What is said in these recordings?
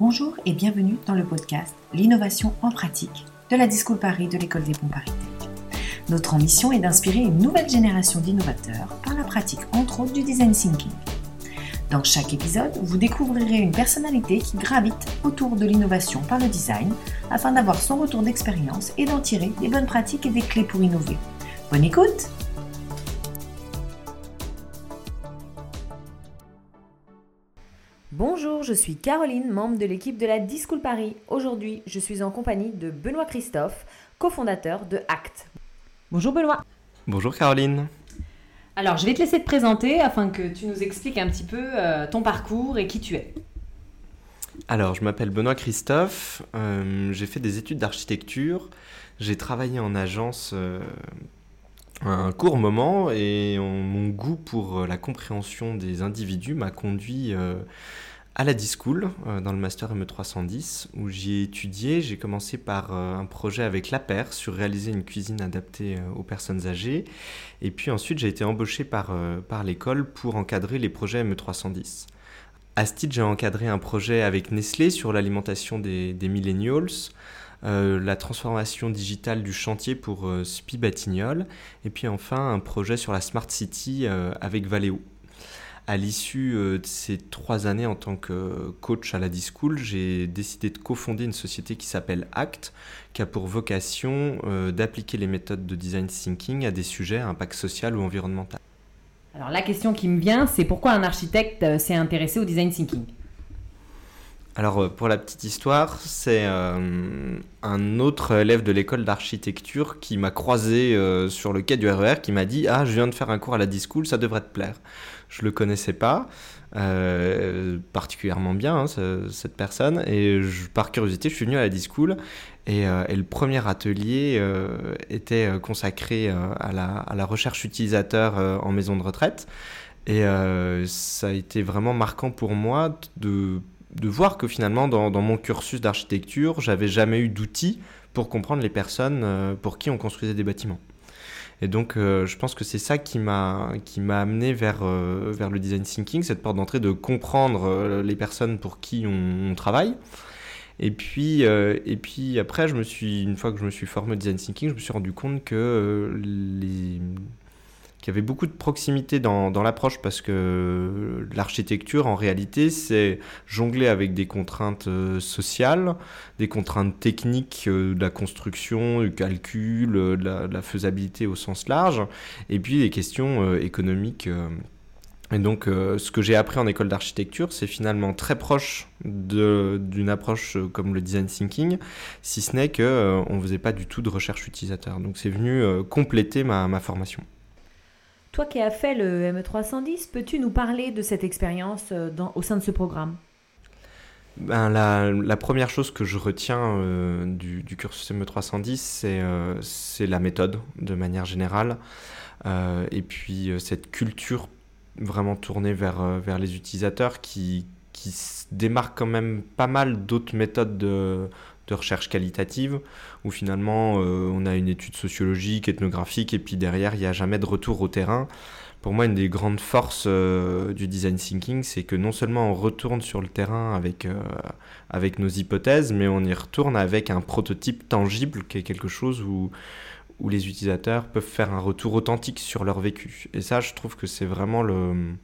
Bonjour et bienvenue dans le podcast L'innovation en pratique de la Discours Paris de l'école des ponts Paris Tech. Notre ambition est d'inspirer une nouvelle génération d'innovateurs par la pratique entre autres du design thinking. Dans chaque épisode, vous découvrirez une personnalité qui gravite autour de l'innovation par le design afin d'avoir son retour d'expérience et d'en tirer des bonnes pratiques et des clés pour innover. Bonne écoute je suis Caroline, membre de l'équipe de la Discool Paris. Aujourd'hui, je suis en compagnie de Benoît Christophe, cofondateur de ACT. Bonjour Benoît. Bonjour Caroline. Alors, je vais te laisser te présenter afin que tu nous expliques un petit peu euh, ton parcours et qui tu es. Alors, je m'appelle Benoît Christophe, euh, j'ai fait des études d'architecture, j'ai travaillé en agence euh, un court moment et mon goût pour la compréhension des individus m'a conduit à la Discool, euh, dans le Master ME310, où j'y ai étudié. J'ai commencé par euh, un projet avec la sur réaliser une cuisine adaptée euh, aux personnes âgées. Et puis ensuite, j'ai été embauché par, par l'école pour encadrer les projets ME310. À ce titre, j'ai encadré un projet avec Nestlé sur l'alimentation des, des millennials. la transformation digitale du chantier pour Spi Batignolles, et puis enfin un projet sur la Smart City avec Valeo à l'issue euh, de ces trois années en tant que coach à la D-School, j'ai décidé de cofonder une société qui s'appelle ACT, qui a pour vocation euh, d'appliquer les méthodes de design thinking à des sujets à impact social ou environnemental. Alors la question qui me vient, c'est pourquoi un architecte euh, s'est intéressé au design thinking? Alors pour la petite histoire, c'est un autre élève de l'école d'architecture qui m'a croisé sur le quai du RER e qui m'a dit Ah, je viens de faire un cours à la D-School, ça devrait te plaire je le connaissais pas euh, particulièrement bien hein, cette personne et par curiosité je suis venu à la Discool et, euh, le premier atelier euh, était consacré à, la, recherche utilisateur en maison de retraite et ça a été vraiment marquant pour moi de, de voir que finalement dans, mon cursus d'architecture j'avais jamais eu d'outils pour comprendre les personnes pour qui on construisait des bâtiments. Et donc, euh, je pense que c'est ça qui m'a amené vers euh, vers le design thinking, cette porte d'entrée de comprendre euh, les personnes pour qui on, travaille. Et puis et puis après, je me suis une fois que je me suis formé au design thinking, je me suis rendu compte que les qu'il y avait beaucoup de proximité dans, l'approche parce que l'architecture, en réalité, c'est jongler avec des contraintes euh, sociales, des contraintes techniques euh, de la construction, du calcul, euh, de la, faisabilité au sens large, et puis des questions économiques. Et donc, ce que j'ai appris en école d'architecture, c'est finalement très proche d'une approche comme le design thinking, si ce n'est qu'on on ne faisait pas du tout de recherche utilisateur. Donc, c'est venu compléter ma formation. Toi qui as fait le ME310, peux-tu nous parler de cette expérience euh, au sein de ce programme? Ben, la, première chose que je retiens euh, du, cursus ME310, euh, c'est la méthode de manière générale. et puis cette culture vraiment tournée vers, vers les utilisateurs qui, qui démarque quand même pas mal d'autres méthodes de, de recherche qualitative, où finalement euh, on a une étude sociologique, ethnographique, et puis derrière il n'y a jamais de retour au terrain. Pour moi, une des grandes forces euh, du design thinking, c'est que non seulement on retourne sur le terrain avec, euh, avec nos hypothèses, mais on y retourne avec un prototype tangible, qui est quelque chose où, où les utilisateurs peuvent faire un retour authentique sur leur vécu. Et ça, je trouve que c'est vraiment le,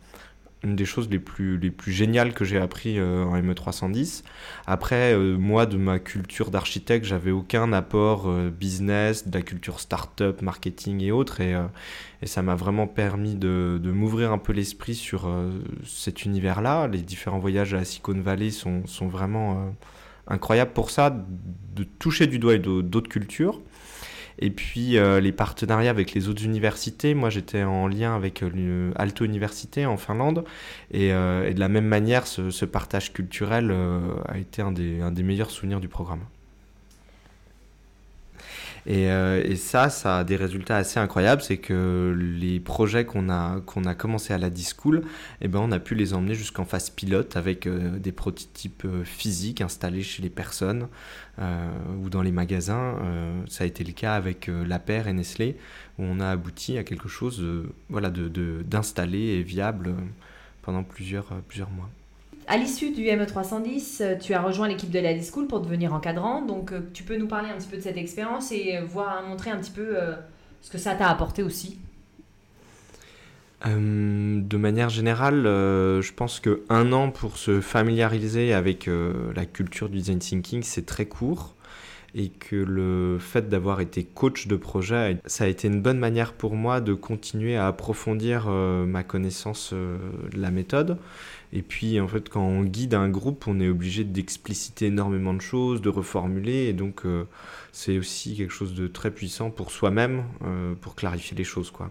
une des choses les plus, les plus géniales que j'ai appris euh, en ME310. Après, euh, moi, de ma culture d'architecte, j'avais aucun apport euh, business, de la culture start-up, marketing et autres. Et, et ça m'a vraiment permis de, de m'ouvrir un peu l'esprit sur cet univers-là. Les différents voyages à Silicon Valley sont, sont vraiment incroyables pour ça, de toucher du doigt d'autres cultures. Et puis euh, les partenariats avec les autres universités, moi j'étais en lien avec euh, l'Alto Université en Finlande, et, euh, de la même manière, ce, partage culturel a été un des meilleurs souvenirs du programme. Euh, et, ça, ça a des résultats assez incroyables. C'est que les projets qu'on a, qu'on a commencé à la Discool, eh ben, on a pu les emmener jusqu'en phase pilote avec euh, des prototypes euh, physiques installés chez les personnes ou dans les magasins. ça a été le cas avec La Paire et Nestlé, où on a abouti à quelque chose voilà, d'installé de, et viable pendant plusieurs, plusieurs mois. À l'issue du ME310, tu as rejoint l'équipe de la School pour devenir encadrant. Donc, tu peux nous parler un petit peu de cette expérience et voir, montrer un petit peu ce que ça t'a apporté aussi de manière générale, je pense que un an pour se familiariser avec la culture du design thinking, c'est très court et que le fait d'avoir été coach de projet, ça a été une bonne manière pour moi de continuer à approfondir euh, ma connaissance euh, de la méthode. Et puis en fait, quand on guide un groupe, on est obligé d'expliciter énormément de choses, de reformuler, et donc euh, c'est aussi quelque chose de très puissant pour soi-même, pour clarifier les choses, quoi.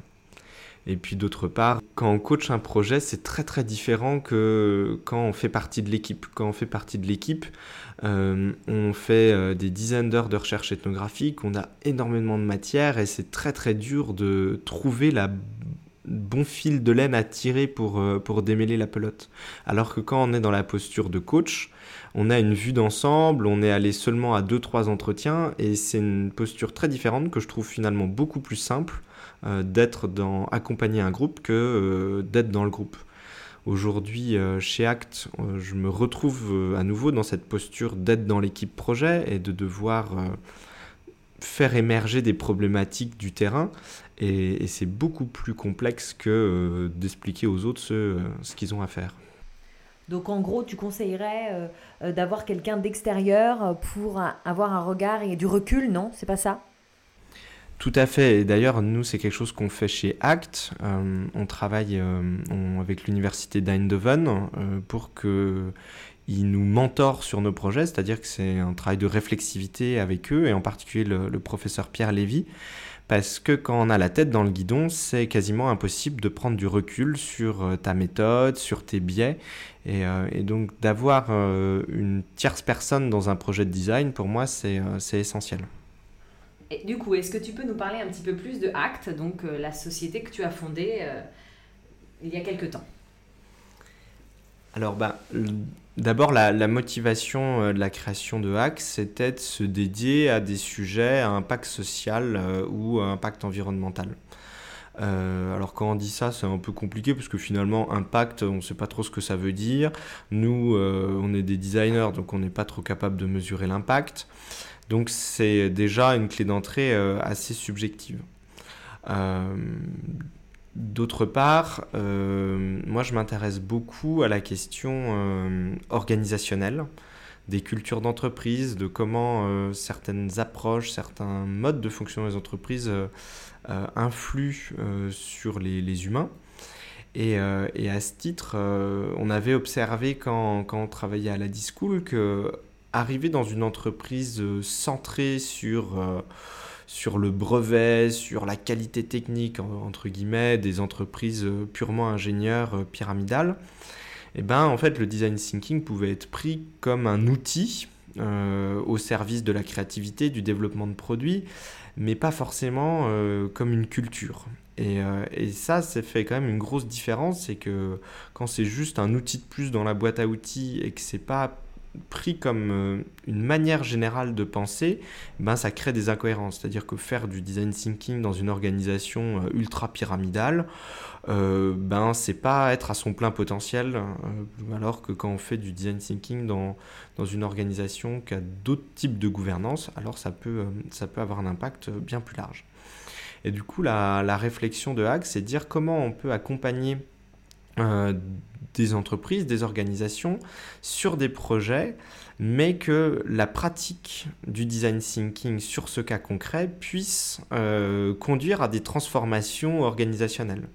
Et puis d'autre part, quand on coach un projet, c'est très très différent que quand on fait partie de l'équipe. Quand on fait partie de l'équipe, euh, on fait euh, des dizaines d'heures de recherche ethnographique, on a énormément de matière et c'est très très dur de trouver la bon fil de laine à tirer pour, euh, pour démêler la pelote. Alors que quand on est dans la posture de coach, on a une vue d'ensemble, on est allé seulement à 2-3 entretiens et c'est une posture très différente que je trouve finalement beaucoup plus simple euh, d'être dans accompagner un groupe que euh, d'être dans le groupe. Aujourd'hui, chez Act, je me retrouve à nouveau dans cette posture d'être dans l'équipe projet et de devoir faire émerger des problématiques du terrain. Et, c'est beaucoup plus complexe que d'expliquer aux autres ce, ce qu'ils ont à faire. Donc en gros, tu conseillerais d'avoir quelqu'un d'extérieur pour avoir un regard et du recul, non? C'est pas ça? Tout à fait. Et d'ailleurs, nous, c'est quelque chose qu'on fait chez ACT. Euh, on travaille euh, avec l'université d'Eindhoven euh, pour qu'ils nous mentorent sur nos projets, c'est-à-dire que c'est un travail de réflexivité avec eux, et en particulier le, professeur Pierre Lévy, parce que quand on a la tête dans le guidon, c'est quasiment impossible de prendre du recul sur ta méthode, sur tes biais, et, et donc d'avoir une tierce personne dans un projet de design, pour moi, c'est essentiel. Du coup, est-ce que tu peux nous parler un petit peu plus de ACT, donc euh, la société que tu as fondée euh, il y a quelque temps? Alors, bah, d'abord, la, motivation euh, de la création de ACT, c'était de se dédier à des sujets à impact social ou à impact environnemental. alors quand on dit ça, c'est un peu compliqué parce que finalement, impact, on ne sait pas trop ce que ça veut dire. Nous, on est des designers, donc on n'est pas trop capable de mesurer l'impact. Donc c'est déjà une clé d'entrée euh, assez subjective. Euh, d'autre part, euh, moi je m'intéresse beaucoup à la question organisationnelle des cultures d'entreprise, de comment certaines approches, certains modes de fonctionnement des entreprises influent sur les, humains. Et, à ce titre, on avait observé quand, quand, on travaillait à la Discool que arriver dans une entreprise euh, centrée sur, euh, sur le brevet, sur la qualité technique, entre guillemets, des entreprises euh, purement ingénieurs pyramidales, et eh ben, en fait, le design thinking pouvait être pris comme un outil au service de la créativité, du développement de produits, mais pas forcément comme une culture. Et, et, ça, ça fait quand même une grosse différence, c'est que quand c'est juste un outil de plus dans la boîte à outils et que c'est pas pris comme euh, une manière générale de penser, ben ça crée des incohérences. C'est-à-dire que faire du design thinking dans une organisation euh, ultra pyramidale, euh, ben c'est pas être à son plein potentiel, alors que quand on fait du design thinking dans, dans une organisation qui a d'autres types de gouvernance, alors ça peut, ça peut avoir un impact bien plus large. Et du coup, la, la réflexion de Hague, c'est de dire comment on peut accompagner des entreprises, des organisations sur des projets, mais que la pratique du design thinking sur ce cas concret puisse euh, conduire à des transformations organisationnelles.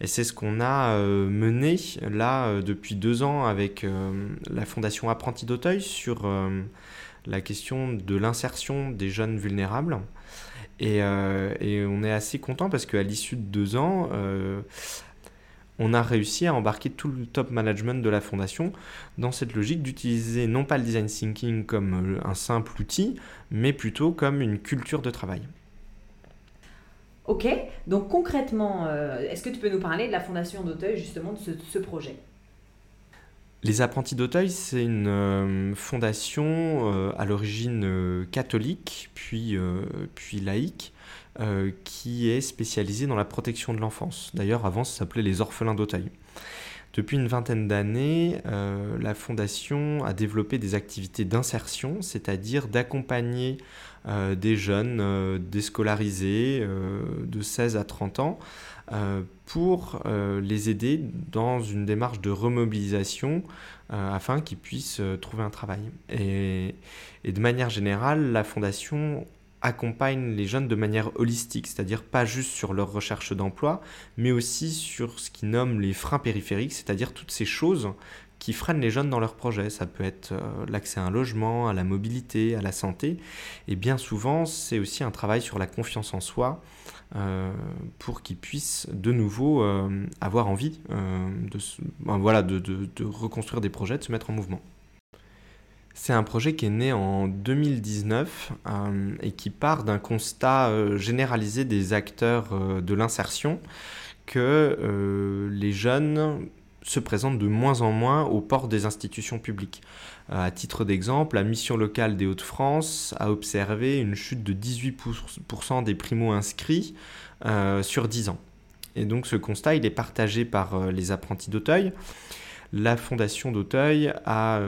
Et c'est ce qu'on a euh, mené là euh, depuis deux ans avec la Fondation Apprenti d'Auteuil sur la question de l'insertion des jeunes vulnérables. Et, et, on est assez content parce qu'à l'issue de deux ans, on a réussi à embarquer tout le top management de la fondation dans cette logique d'utiliser non pas le design thinking comme euh, un simple outil, mais plutôt comme une culture de travail. Ok, donc concrètement, euh, est-ce que tu peux nous parler de la fondation d'Auteuil, justement, de ce, projet? Les apprentis d'Auteuil, c'est une euh, fondation à l'origine catholique, puis, puis laïque, euh, qui est spécialisé dans la protection de l'enfance. D'ailleurs, avant, ça s'appelait les orphelins d'Auteuil. Depuis une vingtaine d'années, euh, la Fondation a développé des activités d'insertion, c'est-à-dire d'accompagner euh, des jeunes euh, déscolarisés de 16 à 30 ans pour les aider dans une démarche de remobilisation afin qu'ils puissent trouver un travail. et, de manière générale, la Fondation accompagne les jeunes de manière holistique, c'est-à-dire pas juste sur leur recherche d'emploi, mais aussi sur ce qu'ils nomment les freins périphériques, c'est-à-dire toutes ces choses qui freinent les jeunes dans leurs projets. Ça peut être euh, l'accès à un logement, à la mobilité, à la santé. Et bien souvent, c'est aussi un travail sur la confiance en soi euh, pour qu'ils puissent de nouveau euh, avoir envie ben de reconstruire des projets, de se mettre en mouvement. C'est un projet qui est né en 2019 euh, et qui part d'un constat euh, généralisé des acteurs euh, de l'insertion que les jeunes se présentent de moins en moins aux portes des institutions publiques. à titre d'exemple, la mission locale des Hauts-de-France a observé une chute de 18% des primo-inscrits sur 10 ans. Et donc ce constat, il est partagé par les apprentis d'Auteuil. La fondation d'Auteuil a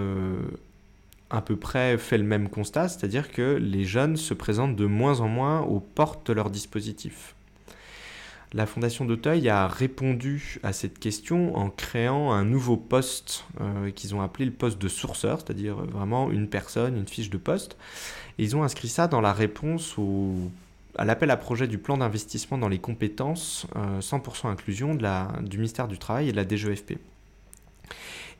à peu près fait le même constat, c'est-à-dire que les jeunes se présentent de moins en moins aux portes de leur dispositif. La Fondation d'Auteuil a répondu à cette question en créant un nouveau poste euh, qu'ils ont appelé le poste de sourceur, c'est-à-dire vraiment une personne, une fiche de poste. Ils ont inscrit ça dans la réponse à l'appel à projet du plan d'investissement dans les compétences 100% euh, inclusion du ministère du Travail et de la DGEFP.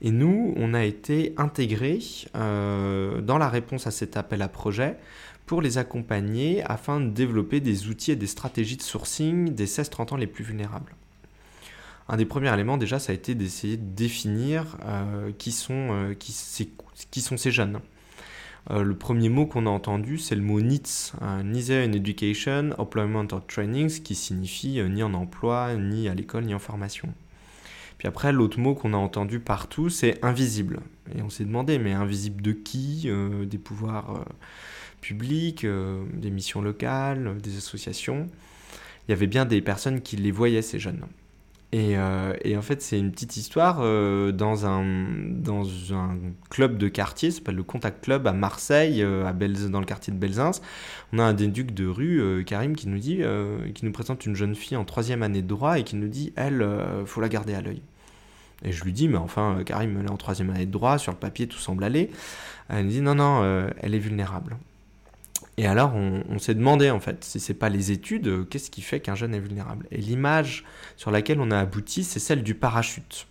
Et nous, on a été intégrés euh, dans la réponse à cet appel à projet pour les accompagner afin de développer des outils et des stratégies de sourcing des 16-30 ans les plus vulnérables. Un des premiers éléments déjà, ça a été d'essayer de définir euh, qui, sont, euh, qui, sont ces jeunes. le premier mot qu'on a entendu, c'est le mot NEEDS, Neither in Education, Employment or Training, qui signifie ni en emploi, ni à l'école, ni en formation. Puis après, l'autre mot qu'on a entendu partout, c'est invisible. Et on s'est demandé, mais invisible de qui euh, Des pouvoirs euh, publics, euh, des missions locales, des associations? Il y avait bien des personnes qui les voyaient, ces jeunes. Et, en fait, c'est une petite histoire dans, un, dans un club de quartier, ça s'appelle le Contact Club à Marseille, à dans le quartier de Belzins. On a un déduc de rue, Karim, qui nous dit, qui nous présente une jeune fille en troisième année de droit et qui nous dit, elle, faut la garder à l'œil. Et je lui dis, mais enfin, Karim, elle est en troisième année de droit, sur le papier, tout semble aller. Elle me dit, non, non, euh, elle est vulnérable. Et alors, on, s'est demandé, en fait, si c'est pas les études, euh, qu'est-ce qui fait qu'un jeune est vulnérable? Et l'image sur laquelle on a abouti, c'est celle du parachute.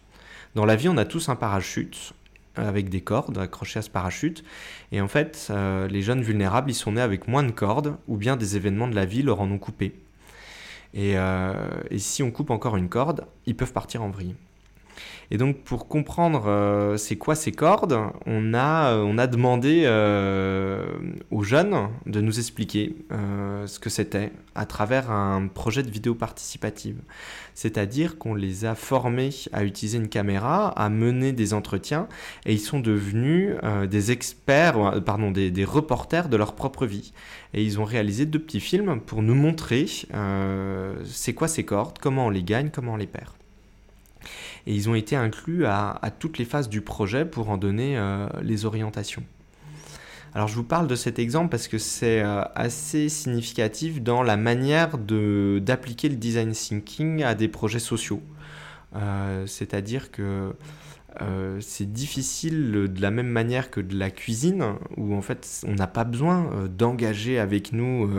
Dans la vie, on a tous un parachute avec des cordes accrochées à ce parachute. Et en fait, euh, les jeunes vulnérables, ils sont nés avec moins de cordes, ou bien des événements de la vie leur en ont coupé. Et si on coupe encore une corde, ils peuvent partir en vrille. Et donc pour comprendre euh, c'est quoi ces cordes, on a, euh, on a demandé euh, aux jeunes de nous expliquer ce que c'était à travers un projet de vidéo participative. C'est-à-dire qu'on les a formés à utiliser une caméra, à mener des entretiens, et ils sont devenus des experts, pardon, des, des, reporters de leur propre vie. Et ils ont réalisé deux petits films pour nous montrer c'est quoi ces cordes, comment on les gagne, comment on les perd et ils ont été inclus à, toutes les phases du projet pour en donner euh, les orientations. Alors je vous parle de cet exemple parce que c'est euh, assez significatif dans la manière d'appliquer le design thinking à des projets sociaux. Euh, c'est-à-dire que c'est difficile de la même manière que de la cuisine, où en fait on n'a pas besoin d'engager avec nous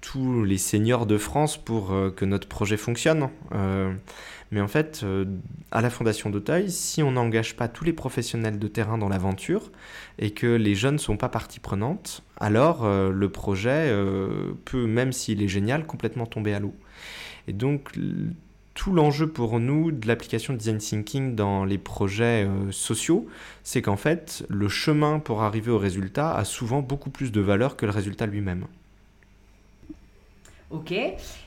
tous les seigneurs de France pour que notre projet fonctionne. Mais en fait, euh, à la Fondation d'Auteuil, si on n'engage pas tous les professionnels de terrain dans l'aventure et que les jeunes ne sont pas partie prenante, alors euh, le projet euh, peut, même s'il est génial, complètement tomber à l'eau. Et donc, tout l'enjeu pour nous de l'application de design thinking dans les projets sociaux, c'est qu'en fait, le chemin pour arriver au résultat a souvent beaucoup plus de valeur que le résultat lui-même. Ok.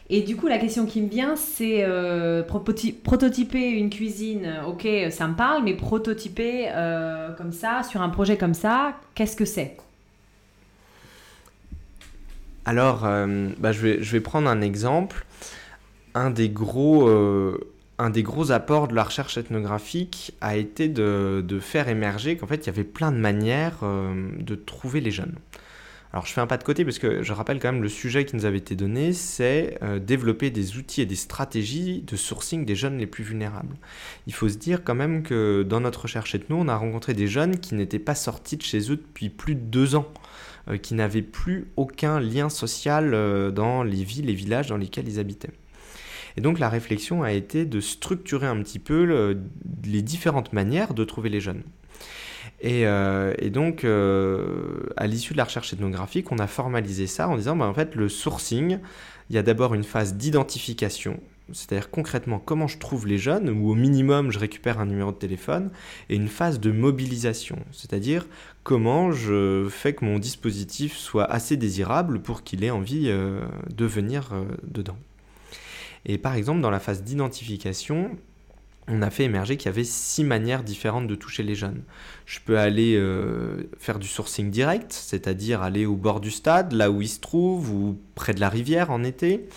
Et du coup, la question qui me vient, c'est euh, prototyper une cuisine. Ok, ça me parle, mais prototyper euh, comme ça, sur un projet comme ça, qu'est-ce que c'est? Alors, euh, bah, je, vais, prendre un exemple. Un des gros apports de la recherche ethnographique a été de, faire émerger qu'en fait, il y avait plein de manières de trouver les jeunes. Alors je fais un pas de côté parce que je rappelle quand même le sujet qui nous avait été donné, c'est euh, développer des outils et des stratégies de sourcing des jeunes les plus vulnérables. Il faut se dire quand même que dans notre recherche ethno, on a rencontré des jeunes qui n'étaient pas sortis de chez eux depuis plus de deux ans, euh, qui n'avaient plus aucun lien social dans les villes et villages dans lesquels ils habitaient. Et donc la réflexion a été de structurer un petit peu les différentes manières de trouver les jeunes. Et, euh, donc, euh, à l'issue de la recherche ethnographique, on a formalisé ça en disant, bah, en fait, le sourcing, il y a d'abord une phase d'identification, c'est-à-dire concrètement comment je trouve les jeunes, ou au minimum je récupère un numéro de téléphone, et une phase de mobilisation, c'est-à-dire comment je fais que mon dispositif soit assez désirable pour qu'il ait envie euh, de venir dedans. Et par exemple, dans la phase d'identification, on a fait émerger qu'il y avait six manières différentes de toucher les jeunes. Je peux aller euh, faire du sourcing direct, c'est-à-dire aller au bord du stade, là où ils se trouvent, ou près de la rivière en été.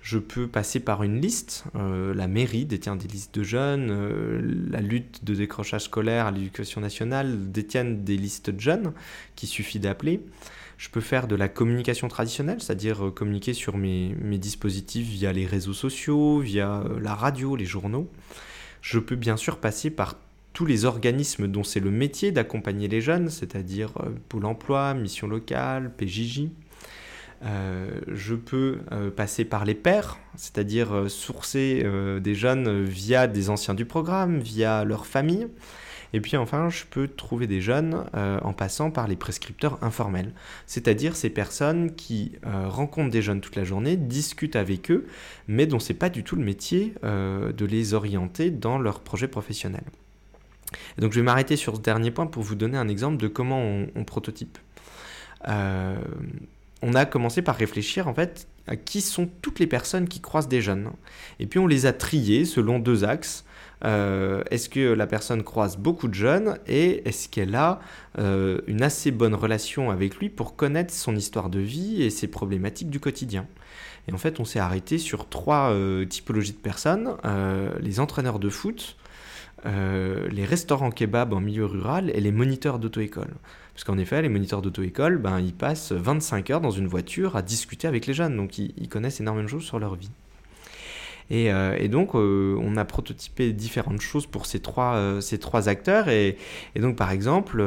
Je peux passer par une liste. Euh, la mairie détient des listes de jeunes. Euh, la lutte de décrochage scolaire à l'éducation nationale détiennent des listes de jeunes qu'il suffit d'appeler. Je peux faire de la communication traditionnelle, c'est-à-dire communiquer sur mes, dispositifs via les réseaux sociaux, via la radio, les journaux. Je peux bien sûr passer par tous les organismes dont c'est le métier d'accompagner les jeunes, c'est-à-dire euh, Pôle Emploi, Mission Locale, PJJ. je peux passer par les pairs, c'est-à-dire sourcer des jeunes via des anciens du programme, via leur famille. Et puis enfin, je peux trouver des jeunes euh, en passant par les prescripteurs informels, c'est-à-dire ces personnes qui euh, rencontrent des jeunes toute la journée, discutent avec eux, mais dont c'est pas du tout le métier euh, de les orienter dans leur projet professionnel. donc je vais m'arrêter sur ce dernier point pour vous donner un exemple de comment on, prototype. on a commencé par réfléchir en fait qui sont toutes les personnes qui croisent des jeunes. Et puis on les a triées selon deux axes. Euh, est-ce que la personne croise beaucoup de jeunes et est-ce qu'elle a euh, une assez bonne relation avec lui pour connaître son histoire de vie et ses problématiques du quotidien? Et en fait, on s'est arrêté sur trois euh, typologies de personnes les entraîneurs de foot, les restaurants kebab en milieu rural et les moniteurs d'auto-école. Parce qu'en effet, les moniteurs d'auto-école, ben, ils passent 25 heures dans une voiture à discuter avec les jeunes, donc ils connaissent énormément de choses sur leur vie. Euh, et, donc, euh, on a prototypé différentes choses pour ces trois, euh, ces trois acteurs. Et, donc, par exemple,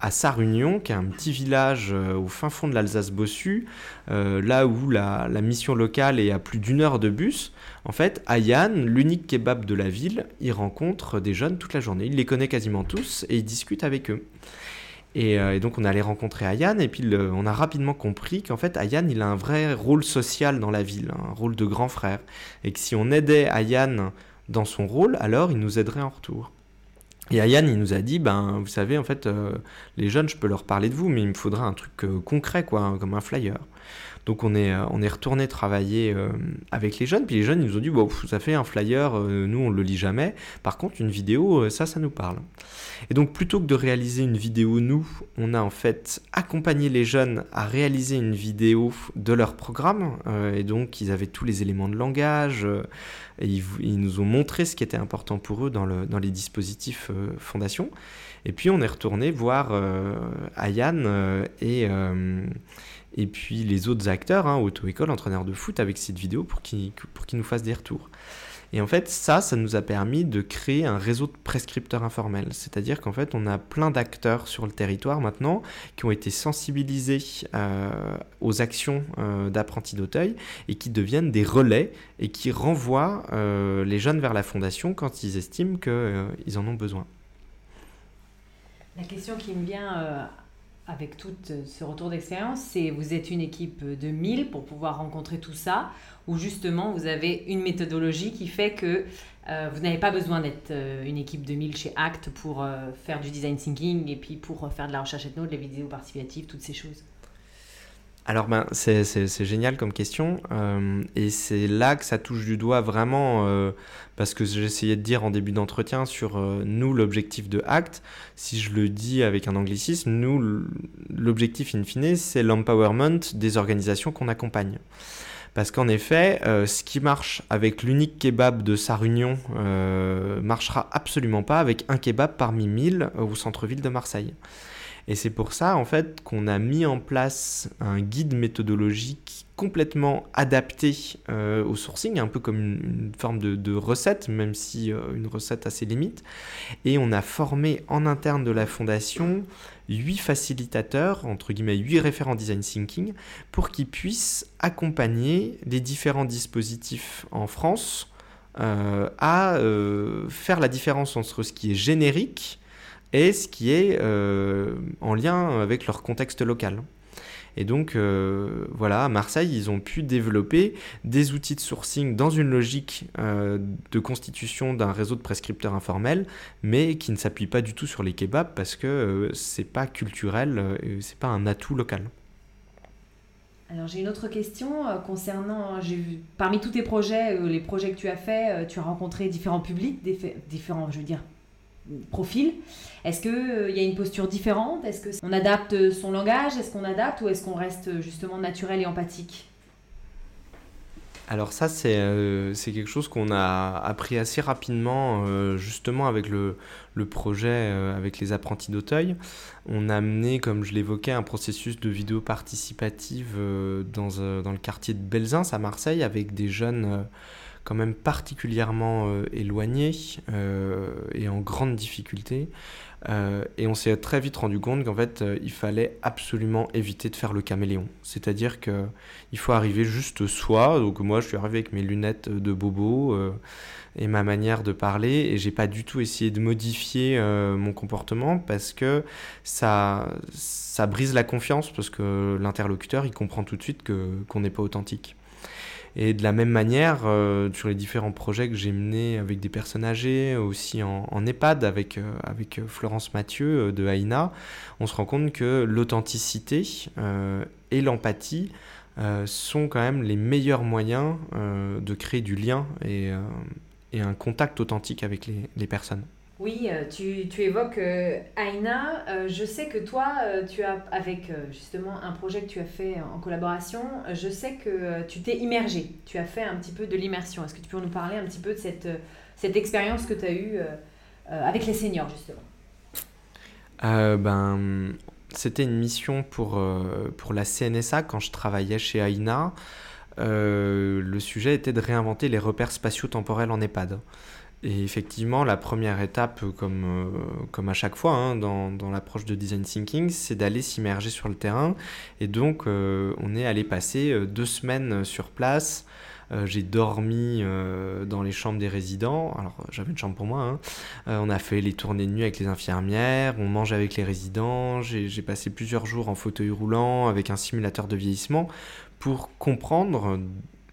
à Sarunion, qui est un petit village au fin fond de l'Alsace-Bossu, là où la, la, mission locale est à plus d'une heure de bus, en fait, Ayan, l'unique kebab de la ville, il rencontre des jeunes toute la journée. Il les connaît quasiment tous et il discute avec eux. Euh, et, donc on allé rencontrer Ayan et puis on a rapidement compris qu'en fait Ayan il a un vrai rôle social dans la ville, un rôle de grand frère. Et que si on aidait Ayan dans son rôle, alors il nous aiderait en retour. Et Ayan, il nous a dit, ben, vous savez, en fait, euh, les jeunes, je peux leur parler de vous, mais il me faudra un truc euh, concret, quoi, comme un flyer. Donc on est, euh, on est retourné travailler euh, avec les jeunes, puis les jeunes ils nous ont dit, bon, ça fait un flyer, euh, nous on le lit jamais, par contre une vidéo, ça, ça nous parle. Et donc plutôt que de réaliser une vidéo nous, on a en fait accompagné les jeunes à réaliser une vidéo de leur programme, et donc ils avaient tous les éléments de langage, ils, nous ont montré ce qui était important pour eux dans, dans les dispositifs fondation. Et puis on est retourné voir Ayane et et puis les autres acteurs, hein, auto-école, entraîneurs de foot, avec cette vidéo pour qu'ils nous fassent des retours. Et en fait, ça, ça nous a permis de créer un réseau de prescripteurs informels. C'est-à-dire qu'en fait, on a plein d'acteurs sur le territoire maintenant qui ont été sensibilisés euh, aux actions euh, d'apprentis d'Auteuil et qui deviennent des relais et qui renvoient euh, les jeunes vers la fondation quand ils estiment qu'ils en ont besoin. La question qui me vient avec tout ce retour d'expérience, c'est vous êtes une équipe de 1000 pour pouvoir rencontrer tout ça, ou justement vous avez une méthodologie qui fait que euh, vous n'avez pas besoin d'être euh, une équipe de 1000 chez ACT pour euh, faire du design thinking et puis pour faire de la recherche ethno, de la vidéo participative, toutes ces choses. Alors ben, c'est génial comme question euh, et c'est là que ça touche du doigt vraiment euh, parce que j'essayais de dire en début d'entretien sur euh, nous l'objectif de ACT, si je le dis avec un anglicisme, nous l'objectif in fine c'est l'empowerment des organisations qu'on accompagne. Parce qu'en effet, ce qui marche avec l'unique kebab de Sarunion marchera absolument pas avec un kebab parmi mille au centre-ville de Marseille. Et c'est pour ça, en fait, qu'on a mis en place un guide méthodologique complètement adapté euh, au sourcing, un peu comme une, forme de, recette, même si euh, une recette a ses limites. Et on a formé en interne de la fondation huit facilitateurs, entre guillemets huit référents design thinking, pour qu'ils puissent accompagner les différents dispositifs en France euh, à faire la différence entre ce qui est générique et ce qui est euh, en lien avec leur contexte local. Et donc, euh, voilà, à Marseille, ils ont pu développer des outils de sourcing dans une logique euh, de constitution d'un réseau de prescripteurs informels, mais qui ne s'appuie pas du tout sur les kebabs parce que c'est pas culturel, c'est pas un atout local. Alors j'ai une autre question concernant, parmi tous tes projets, les projets que tu as faits, tu as rencontré différents publics, différents, je veux dire, profil. Est-ce qu'il euh, y a une posture différente? Est-ce qu'on adapte son langage? Est-ce qu'on adapte ou est-ce qu'on reste justement naturel et empathique? Alors ça, euh, c'est quelque chose qu'on a appris assez rapidement, euh, justement avec le, le projet avec les apprentis d'Auteuil. On a mené, comme je l'évoquais, un processus de vidéo participative dans, dans, le quartier de Belzins à Marseille avec des jeunes quand même particulièrement euh, éloigné euh, et en grande difficulté. Euh, et on s'est très vite rendu compte qu'en fait, il fallait absolument éviter de faire le caméléon. C'est-à-dire qu'il faut arriver juste soi. Donc moi, je suis arrivé avec mes lunettes de bobo et ma manière de parler et j'ai pas du tout essayé de modifier mon comportement parce que ça, ça brise la confiance parce que l'interlocuteur, il comprend tout de suite que, qu'on n'est pas authentique. Et de la même manière, euh, sur les différents projets que j'ai menés avec des personnes âgées, aussi en, EHPAD avec, euh, avec Florence Mathieu euh, de Aïna, on se rend compte que l'authenticité et l'empathie sont quand même les meilleurs moyens de créer du lien et, un contact authentique avec les personnes. Oui, euh, tu, tu évoques euh, Aina. Euh, je sais que toi, tu as, avec justement un projet que tu as fait en collaboration, je sais que tu t'es immergé. Tu as fait un petit peu de l'immersion. Est-ce que tu peux nous parler un petit peu de cette, cette expérience que tu as eue avec les seniors, justement? Ben, C'était une mission pour, pour la CNSA quand je travaillais chez Aina. le sujet était de réinventer les repères spatio-temporels en EHPAD. Et effectivement, la première étape, comme, euh, comme à chaque fois hein, dans, dans l'approche de design thinking, c'est d'aller s'immerger sur le terrain. Et donc, euh, on est allé passer euh, deux semaines sur place. j'ai dormi dans les chambres des résidents. Alors, j'avais une chambre pour moi. Hein. on a fait les tournées de nuit avec les infirmières. On mange avec les résidents. J'ai passé plusieurs jours en fauteuil roulant avec un simulateur de vieillissement pour comprendre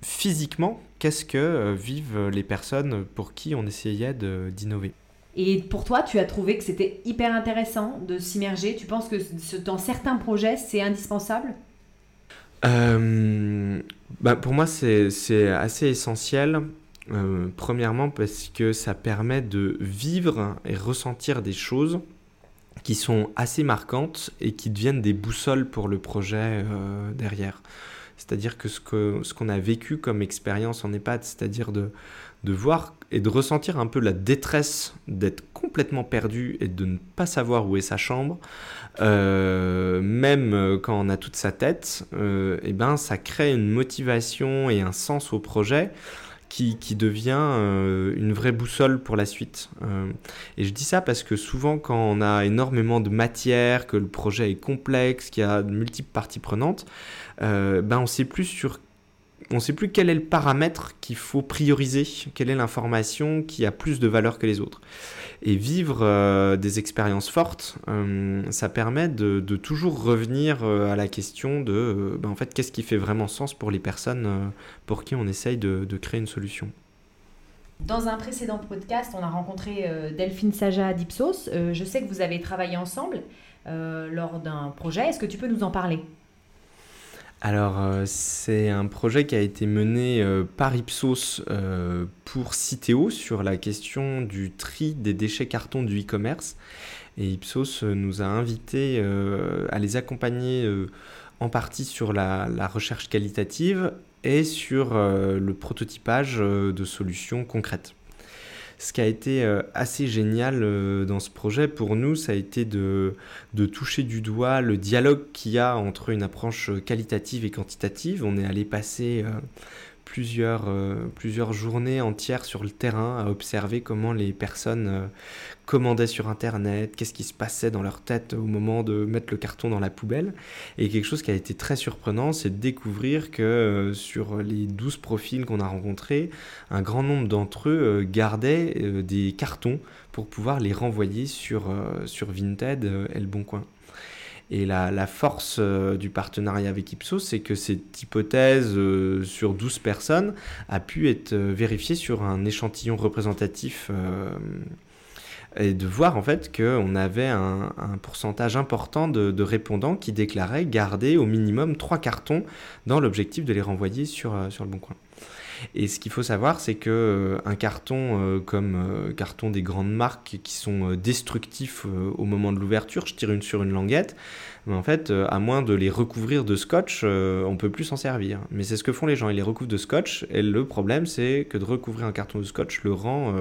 physiquement, qu'est-ce que euh, vivent les personnes pour qui on essayait d'innover? Et pour toi, tu as trouvé que c'était hyper intéressant de s'immerger? Tu penses que dans certains projets, c'est indispensable? Euh, bah Pour moi, c'est assez essentiel. Euh, premièrement, parce que ça permet de vivre et ressentir des choses qui sont assez marquantes et qui deviennent des boussoles pour le projet derrière. C'est-à-dire que ce qu'on a vécu comme expérience en EHPAD, c'est-à-dire de, voir et de ressentir un peu la détresse d'être complètement perdu et de ne pas savoir où est sa chambre, euh, même quand on a toute sa tête, euh, et ben ça crée une motivation et un sens au projet qui, devient euh, une vraie boussole pour la suite. Euh, et je dis ça parce que souvent quand on a énormément de matière, que le projet est complexe, qu'il y a de multiples parties prenantes, euh, ben on sait plus sur on ne sait plus quel est le paramètre qu'il faut prioriser, quelle est l'information qui a plus de valeur que les autres. Et vivre euh, des expériences fortes, euh, ça permet de, toujours revenir à la question de, ben, en fait, qu'est-ce qui fait vraiment sens pour les personnes pour qui on essaye de, créer une solution. Dans un précédent podcast, on a rencontré Delphine Saja d'Ipsos. je sais que vous avez travaillé ensemble lors d'un projet. Est-ce que tu peux nous en parler? Alors, euh, c'est un projet qui a été mené euh, par Ipsos euh, pour Citeo sur la question du tri des déchets carton du e-commerce. Et Ipsos nous a invités à les accompagner en partie sur la, recherche qualitative et sur le prototypage de solutions concrètes. Ce qui a été assez génial dans ce projet pour nous, ça a été de, toucher du doigt le dialogue qu'il y a entre une approche qualitative et quantitative. On est allé passer plusieurs, euh, plusieurs journées entières sur le terrain à observer comment les personnes euh, commandaient sur Internet, qu'est-ce qui se passait dans leur tête au moment de mettre le carton dans la poubelle. Et quelque chose qui a été très surprenant, c'est de découvrir que euh, sur les 12 profils qu'on a rencontrés, un grand nombre d'entre eux gardaient des cartons pour pouvoir les renvoyer sur, sur Vinted et Le Bon Coin. Et la, force euh, du partenariat avec Ipsos, c'est que cette hypothèse euh, sur 12 personnes a pu être euh, vérifiée sur un échantillon représentatif et de voir en fait qu'on avait un, pourcentage important de, répondants qui déclaraient garder au minimum trois cartons dans l'objectif de les renvoyer sur, sur le bon coin. Et ce qu'il faut savoir, c'est que euh, un carton euh, comme euh, carton des grandes marques qui sont destructifs au moment de l'ouverture, je tire une sur une languette, mais en fait, à moins de les recouvrir de scotch, on peut plus s'en servir. Mais c'est ce que font les gens, ils les recouvrent de scotch, et le problème, c'est que de recouvrir un carton de scotch le rend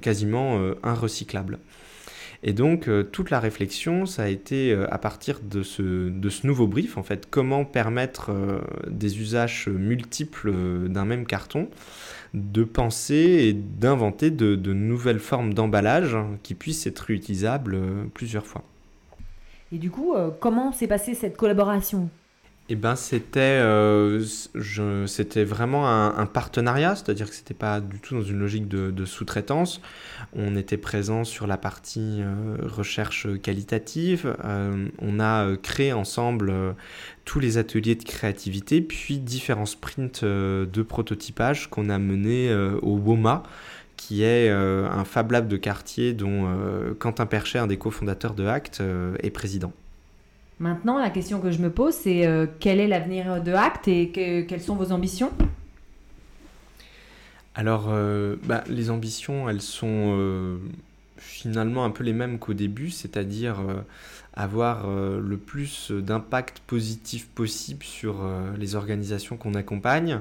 quasiment inrecyclable. Et donc, euh, toute la réflexion, ça a été euh, à partir de ce, de ce nouveau brief, en fait, comment permettre euh, des usages multiples d'un même carton, de penser et d'inventer de, de, nouvelles formes d'emballage qui puissent être réutilisables plusieurs fois. Et du coup, comment s'est passée cette collaboration? Eh ben, c'était, euh, vraiment un, partenariat, c'est-à-dire que c'était pas du tout dans une logique de, sous-traitance. On était présent sur la partie euh, recherche qualitative. Euh, on a créé ensemble tous les ateliers de créativité, puis différents sprints de prototypage qu'on a menés au WOMA qui est un Fab Lab de quartier dont Quentin Perchet, un des cofondateurs de Act, est président. Maintenant, la question que je me pose, c'est euh, quel est l'avenir de Act et quelles sont vos ambitions? Alors, euh, bah, les ambitions, elles sont euh, finalement un peu les mêmes qu'au début, c'est-à-dire avoir euh, le plus d'impact positif possible sur euh, les organisations qu'on accompagne.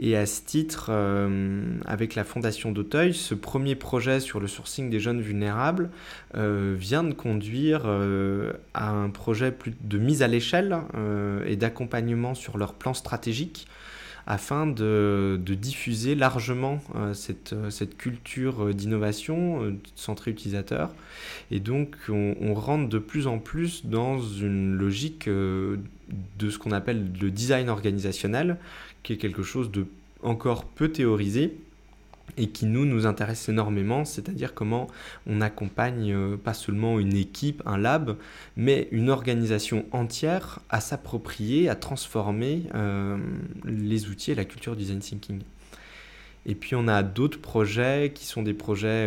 Et à ce titre, euh, avec la Fondation d'Auteuil, ce premier projet sur le sourcing des jeunes vulnérables vient de conduire à un projet de mise à l'échelle et d'accompagnement sur leur plan stratégique afin de, diffuser largement euh, euh, cette, culture euh, d'innovation centrée utilisateur. Et donc on, rentre de plus en plus dans une logique de ce qu'on appelle le design organisationnel, qui est quelque chose de encore peu théorisé, et qui nous nous intéresse énormément, c'est-à-dire comment on accompagne euh, pas seulement une équipe, un lab, mais une organisation entière à s'approprier, à transformer euh, les outils et la culture design thinking. Et puis on a d'autres projets qui sont des projets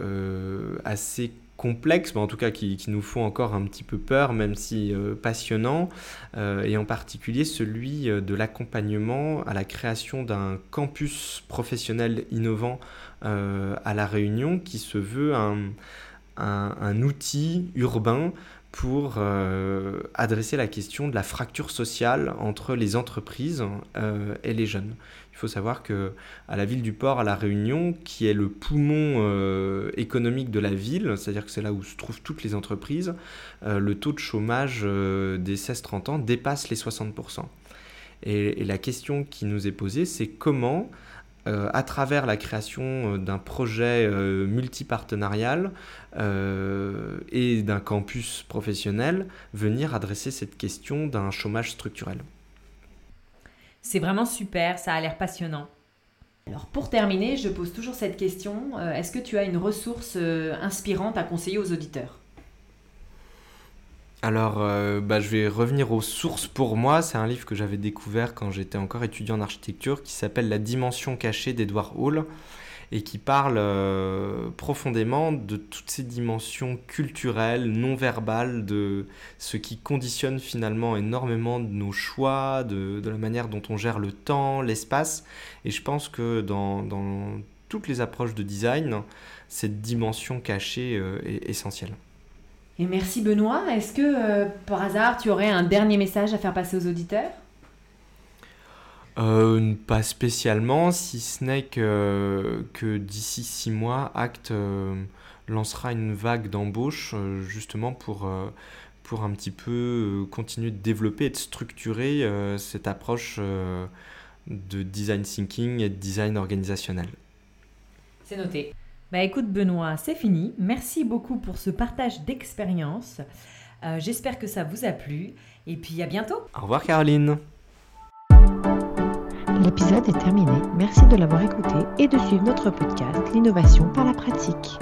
euh, assez complexes, mais en tout cas qui, nous font encore un petit peu peur, même si euh, passionnants, euh, et en particulier celui euh, de l'accompagnement à la création d'un campus professionnel innovant à La Réunion, qui se veut un outil urbain pour adresser la question de la fracture sociale entre les entreprises et les jeunes. Il faut savoir que à la ville du port, à la Réunion, qui est le poumon euh, économique de la ville, c'est-à-dire que c'est là où se trouvent toutes les entreprises, euh, le taux de chômage euh, des 16-30 ans dépasse les 60%. Et, la question qui nous est posée, c'est comment à travers la création d'un projet multipartenarial et d'un campus professionnel, venir adresser cette question d'un chômage structurel. C'est vraiment super, ça a l'air passionnant. Alors pour terminer, je pose toujours cette question. Euh, est-ce que tu as une ressource euh, inspirante à conseiller aux auditeurs? Alors, euh, bah, je vais revenir aux sources pour moi. C'est un livre que j'avais découvert quand j'étais encore étudiant en architecture qui s'appelle La dimension cachée d'Edward Hall et qui parle euh, profondément de toutes ces dimensions culturelles, non verbales, de ce qui conditionne finalement énormément de nos choix, de, la manière dont on gère le temps, l'espace. Et je pense que dans, toutes les approches de design, cette dimension cachée euh, est essentielle. Et merci Benoît. Est-ce que euh, par hasard tu aurais un dernier message à faire passer aux auditeurs? Euh, Pas spécialement, si ce n'est que, que d'ici six mois, Act lancera une vague d'embauche justement pour, pour un petit peu continuer de développer et de structurer cette approche de design thinking et de design organisationnel. C'est noté. Bah écoute Benoît, c'est fini. Merci beaucoup pour ce partage d'expérience. Euh, j'espère que ça vous a plu et puis à bientôt. Au revoir Caroline. L'épisode est terminé. Merci de l'avoir écouté et de suivre notre podcast L'innovation par la pratique.